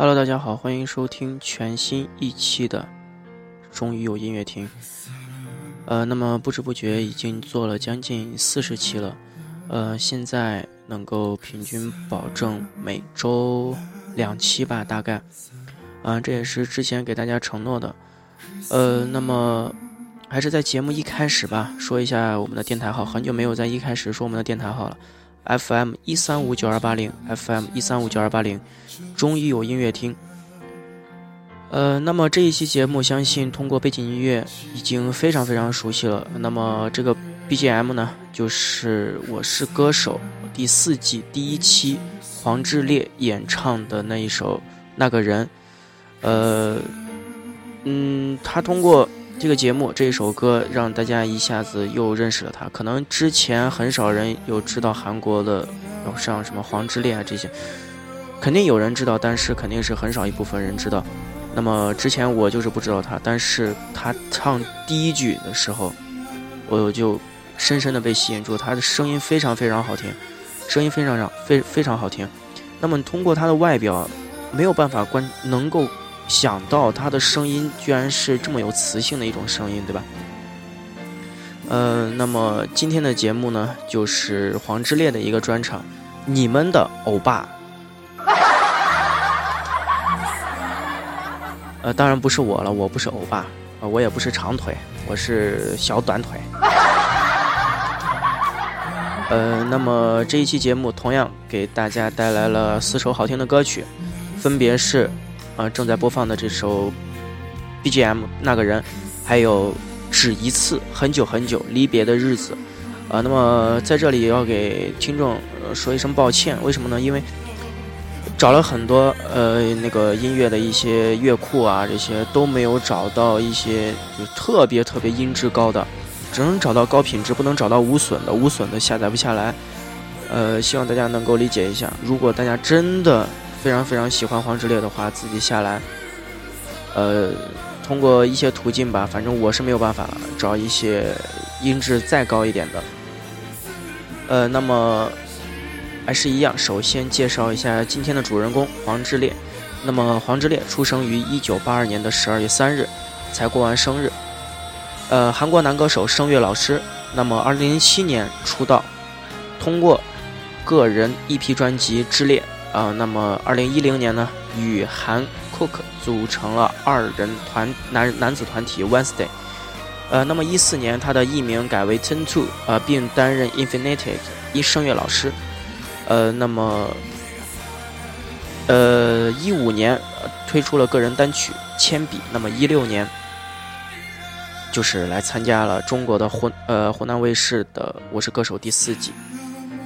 Hello，大家好，欢迎收听全新一期的《终于有音乐听》。呃，那么不知不觉已经做了将近四十期了，呃，现在能够平均保证每周两期吧，大概。嗯，这也是之前给大家承诺的。呃，那么还是在节目一开始吧，说一下我们的电台号，很久没有在一开始说我们的电台号了。FM 一三五九二八零，FM 一三五九二八零，终于有音乐听。呃，那么这一期节目，相信通过背景音乐已经非常非常熟悉了。那么这个 BGM 呢，就是《我是歌手》第四季第一期黄致列演唱的那一首《那个人》。呃，嗯，他通过。这个节目这一首歌让大家一下子又认识了他。可能之前很少人有知道韩国的，有像什么黄致列啊这些，肯定有人知道，但是肯定是很少一部分人知道。那么之前我就是不知道他，但是他唱第一句的时候，我就深深的被吸引住。他的声音非常非常好听，声音非常让非非常好听。那么通过他的外表，没有办法观能够。想到他的声音居然是这么有磁性的一种声音，对吧？呃，那么今天的节目呢，就是黄致列的一个专场，你们的欧巴。呃，当然不是我了，我不是欧巴，呃，我也不是长腿，我是小短腿。呃，那么这一期节目同样给大家带来了四首好听的歌曲，分别是。啊，正在播放的这首 BGM，那个人，还有只一次，很久很久离别的日子，啊，那么在这里要给听众说一声抱歉，为什么呢？因为找了很多呃那个音乐的一些乐库啊，这些都没有找到一些就特别特别音质高的，只能找到高品质，不能找到无损的，无损的下载不下来，呃，希望大家能够理解一下。如果大家真的。非常非常喜欢黄致列的话，自己下来，呃，通过一些途径吧，反正我是没有办法找一些音质再高一点的。呃，那么还是一样，首先介绍一下今天的主人公黄致列。那么黄致列出生于一九八二年的十二月三日，才过完生日。呃，韩国男歌手、声乐老师。那么二零零七年出道，通过个人 EP 专辑《之恋》。啊，那么二零一零年呢，与韩 Cook 组成了二人团男男子团体 Wednesday。呃，那么一四年他的艺名改为 Ten Two，呃，并担任 Infinite 一声乐老师。呃，那么呃一五年推出了个人单曲《铅笔》，那么一六年就是来参加了中国的湖呃湖南卫视的《我是歌手》第四季。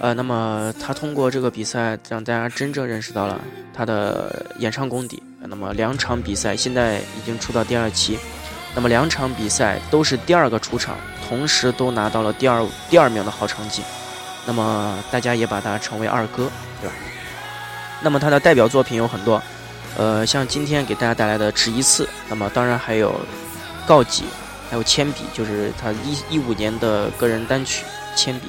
呃，那么他通过这个比赛，让大家真正认识到了他的演唱功底。那么两场比赛现在已经出到第二期，那么两场比赛都是第二个出场，同时都拿到了第二第二名的好成绩。那么大家也把他称为二哥，对吧？那么他的代表作品有很多，呃，像今天给大家带来的《只一次》，那么当然还有《告急》，还有《铅笔》，就是他一一五年的个人单曲《铅笔》。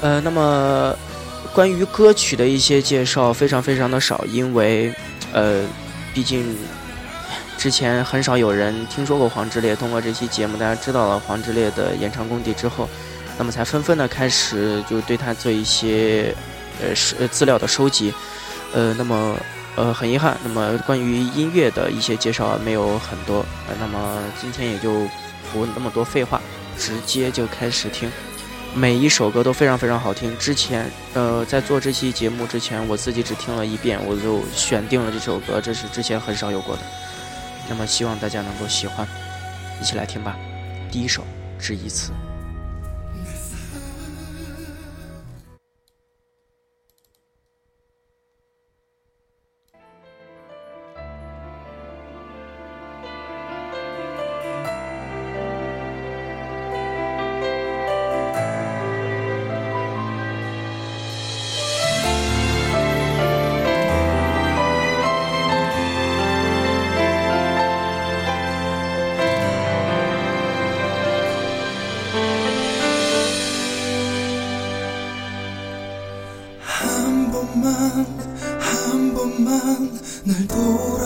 呃，那么关于歌曲的一些介绍非常非常的少，因为呃，毕竟之前很少有人听说过黄致列。通过这期节目，大家知道了黄致列的演唱功底之后，那么才纷纷的开始就对他做一些呃是资料的收集。呃，那么呃很遗憾，那么关于音乐的一些介绍没有很多。呃，那么今天也就不那么多废话，直接就开始听。每一首歌都非常非常好听。之前，呃，在做这期节目之前，我自己只听了一遍，我就选定了这首歌，这是之前很少有过的。那么，希望大家能够喜欢，一起来听吧。第一首，只一次。 한 번만 한 번만 날 돌아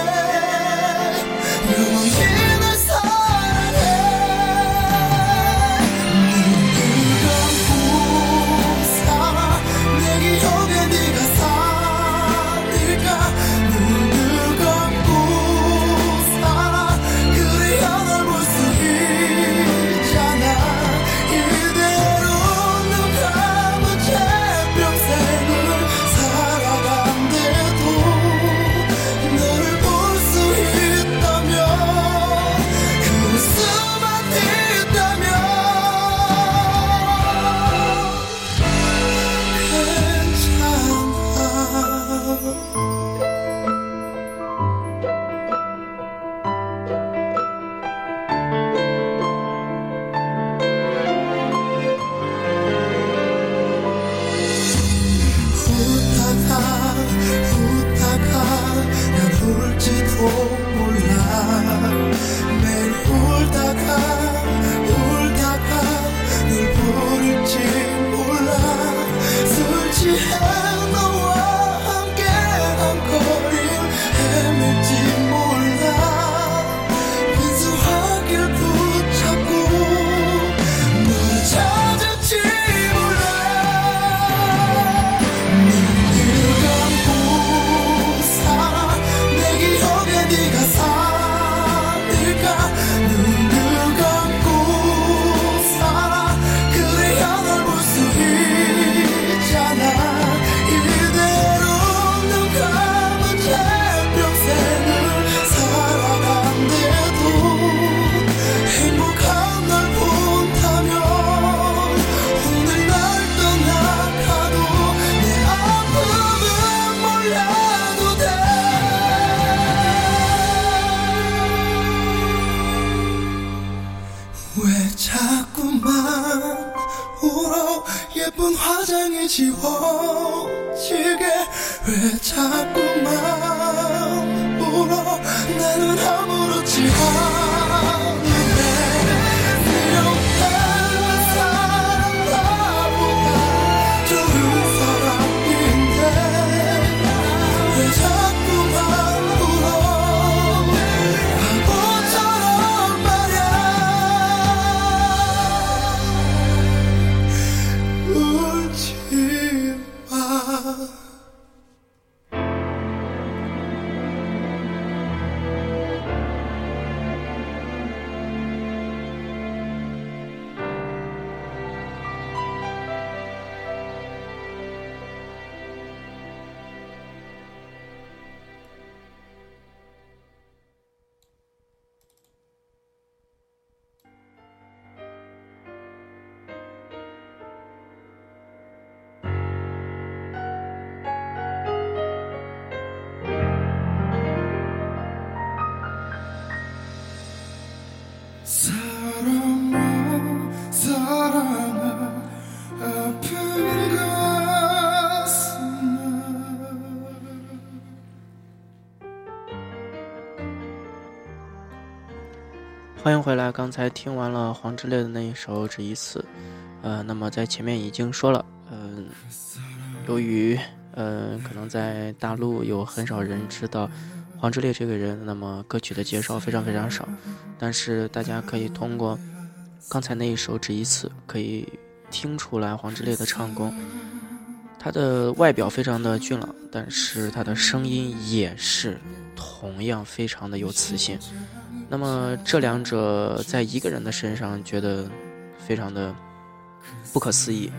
예쁜 화장이 지워지게 왜 자꾸만 欢迎回来。刚才听完了黄致列的那一首《只一次》，呃，那么在前面已经说了，嗯，由于呃可能在大陆有很少人知道黄致列这个人，那么歌曲的介绍非常非常少，但是大家可以通过刚才那一首《只一次》可以听出来黄致列的唱功。他的外表非常的俊朗但是他的声音也是同样非常的有磁性。那么这两者在一个人的身上觉得非常的不可思议。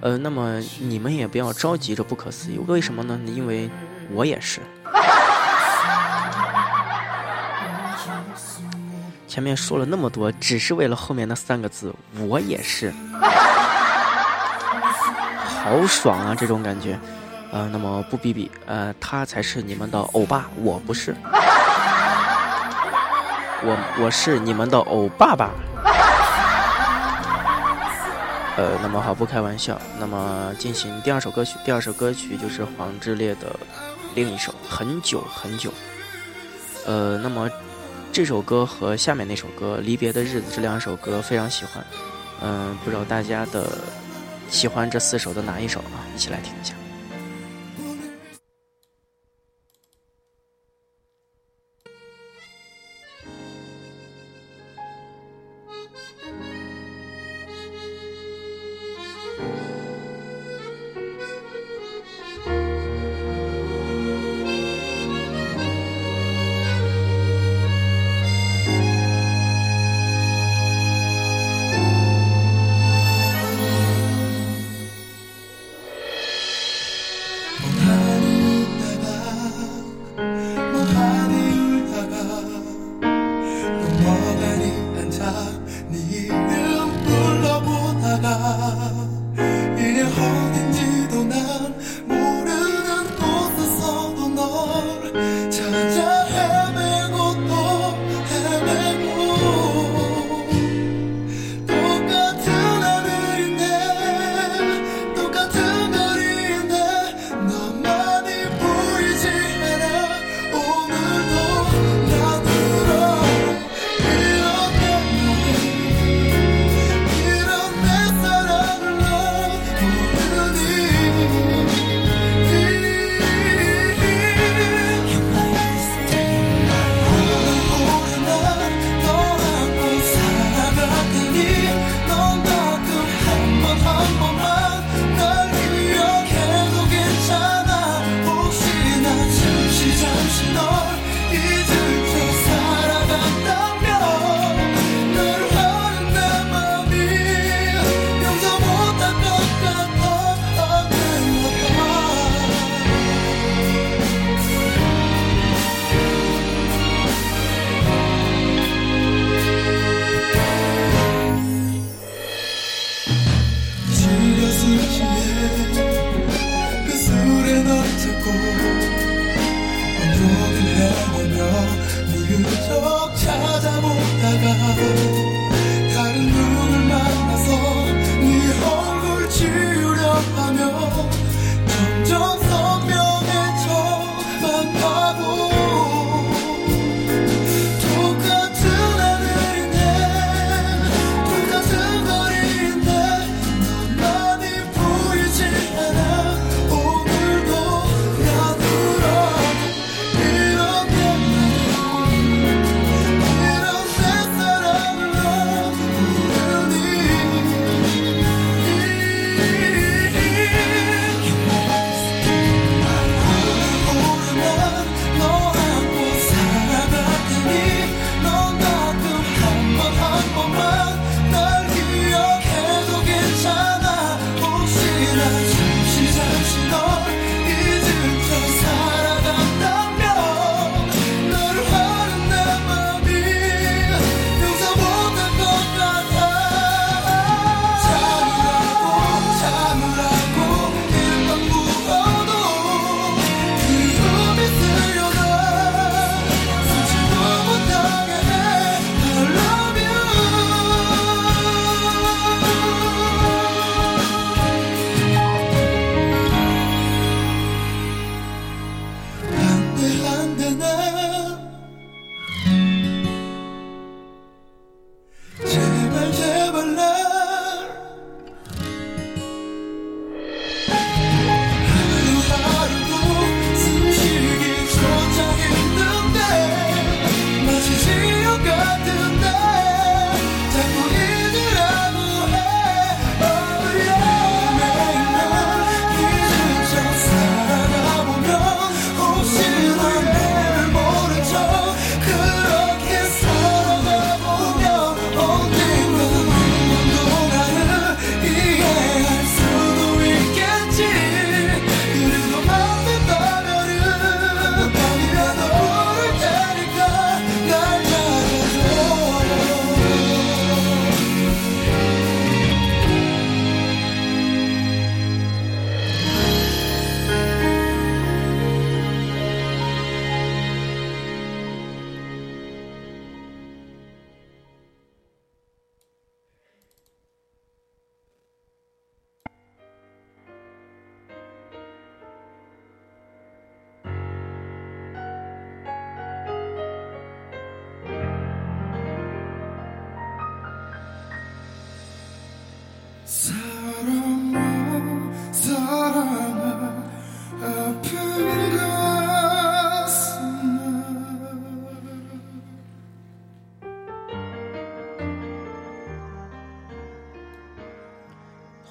呃那么你们也不要着急着不可思议为什么呢？因为我也是。前面说了那么多只是为了后面那三个字我也是。好爽啊，这种感觉。呃，那么不比比，呃，他才是你们的欧巴，我不是。我我是你们的欧爸爸。呃，那么好，不开玩笑。那么进行第二首歌曲，第二首歌曲就是黄致列的另一首《很久很久》。呃，那么这首歌和下面那首歌《离别的日子》这两首歌非常喜欢。嗯，不知道大家的喜欢这四首的哪一首啊？一起来听一下。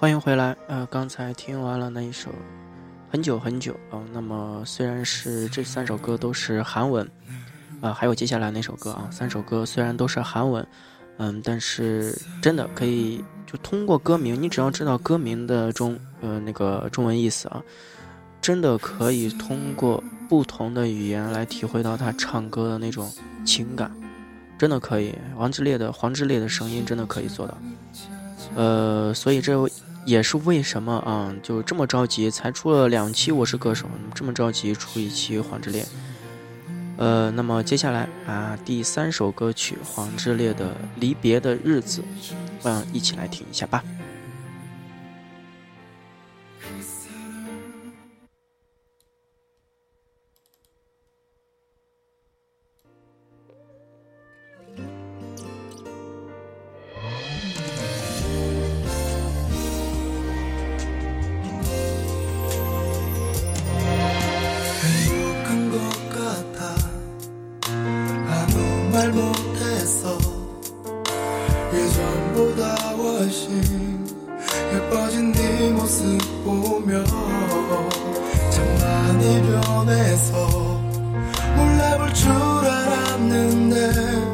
欢迎回来。呃，刚才听完了那一首《很久很久》啊、那么虽然是这三首歌都是韩文，啊、还有接下来那首歌啊，三首歌虽然都是韩文，嗯，但是真的可以就通过歌名，你只要知道歌名的中呃那个中文意思啊，真的可以通过不同的语言来体会到他唱歌的那种情感，真的可以。王之烈的黄之烈的声音真的可以做到。呃，所以这也是为什么啊，就这么着急，才出了两期《我是歌手》，这么着急出一期《黄之烈》。呃，那么接下来啊，第三首歌曲黄之烈的《离别的日子》，嗯，一起来听一下吧。 말 못해서 예전보다 훨씬 예뻐진 네 모습 보며 참 많이 변해서 몰라 볼 줄 알았는데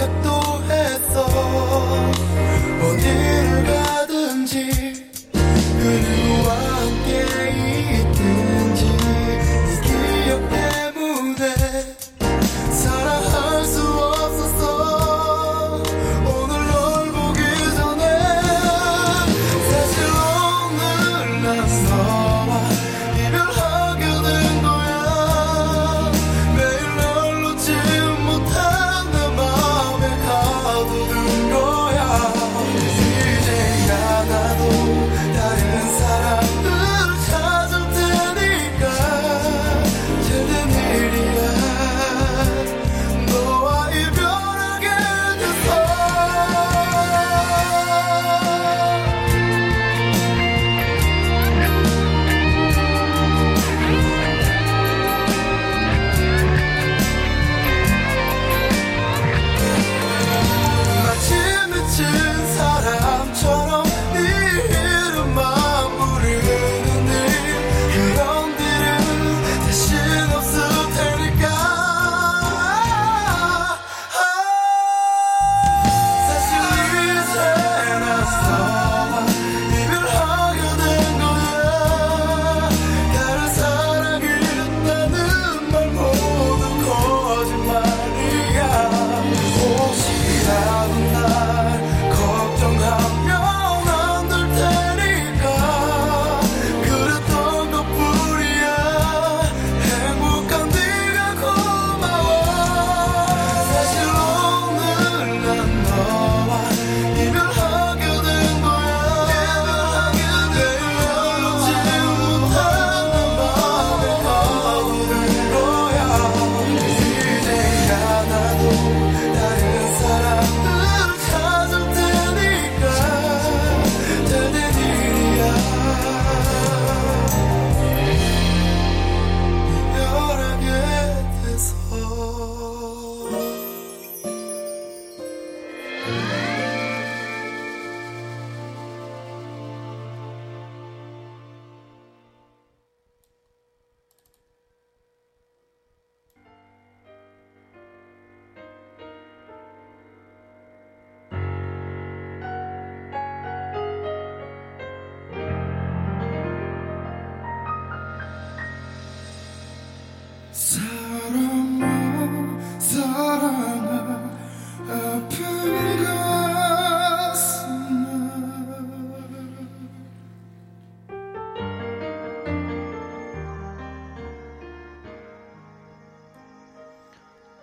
que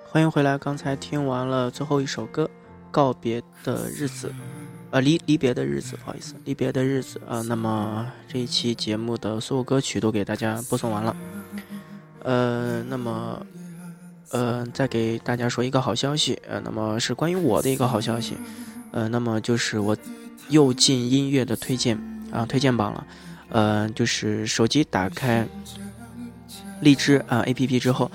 欢迎回来，刚才听完了最后一首歌《告别的日子》，呃，离离别的日子，不好意思，离别的日子啊、呃那么这一期节目的所有歌曲都给大家播送完了，呃，那么，呃，再给大家说一个好消息，呃，那么是关于我的一个好消息，呃，那么就是我又进音乐的推荐啊、推荐榜了，呃，就是手机打开荔枝啊、APP 之后。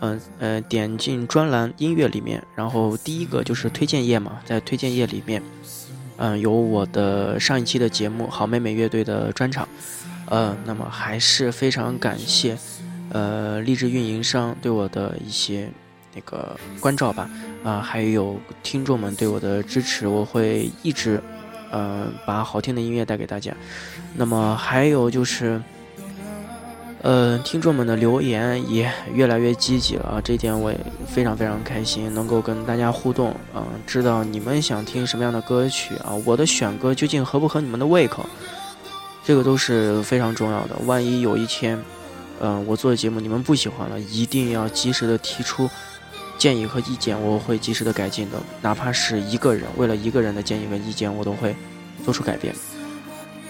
嗯呃，点进专栏音乐里面，然后第一个就是推荐页嘛，在推荐页里面，嗯、有我的上一期的节目好妹妹乐队的专场，呃，那么还是非常感谢，呃，励志运营商对我的一些那个关照吧，啊、还有听众们对我的支持，我会一直，呃，把好听的音乐带给大家。那么还有就是。呃，听众们的留言也越来越积极了啊，这点我也非常非常开心，能够跟大家互动，嗯、知道你们想听什么样的歌曲啊，我的选歌究竟合不合你们的胃口，这个都是非常重要的。万一有一天，嗯、我做的节目你们不喜欢了，一定要及时的提出建议和意见，我会及时的改进的，哪怕是一个人，为了一个人的建议和意见，我都会做出改变。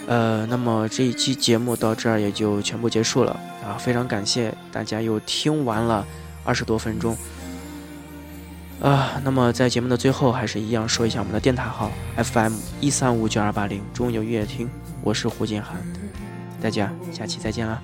呃，那么这一期节目到这儿也就全部结束了啊！非常感谢大家又听完了二十多分钟。啊，那么在节目的最后，还是一样说一下我们的电台号 FM 一三五九二八零中游音乐厅，我是胡金涵，大家下期再见啦。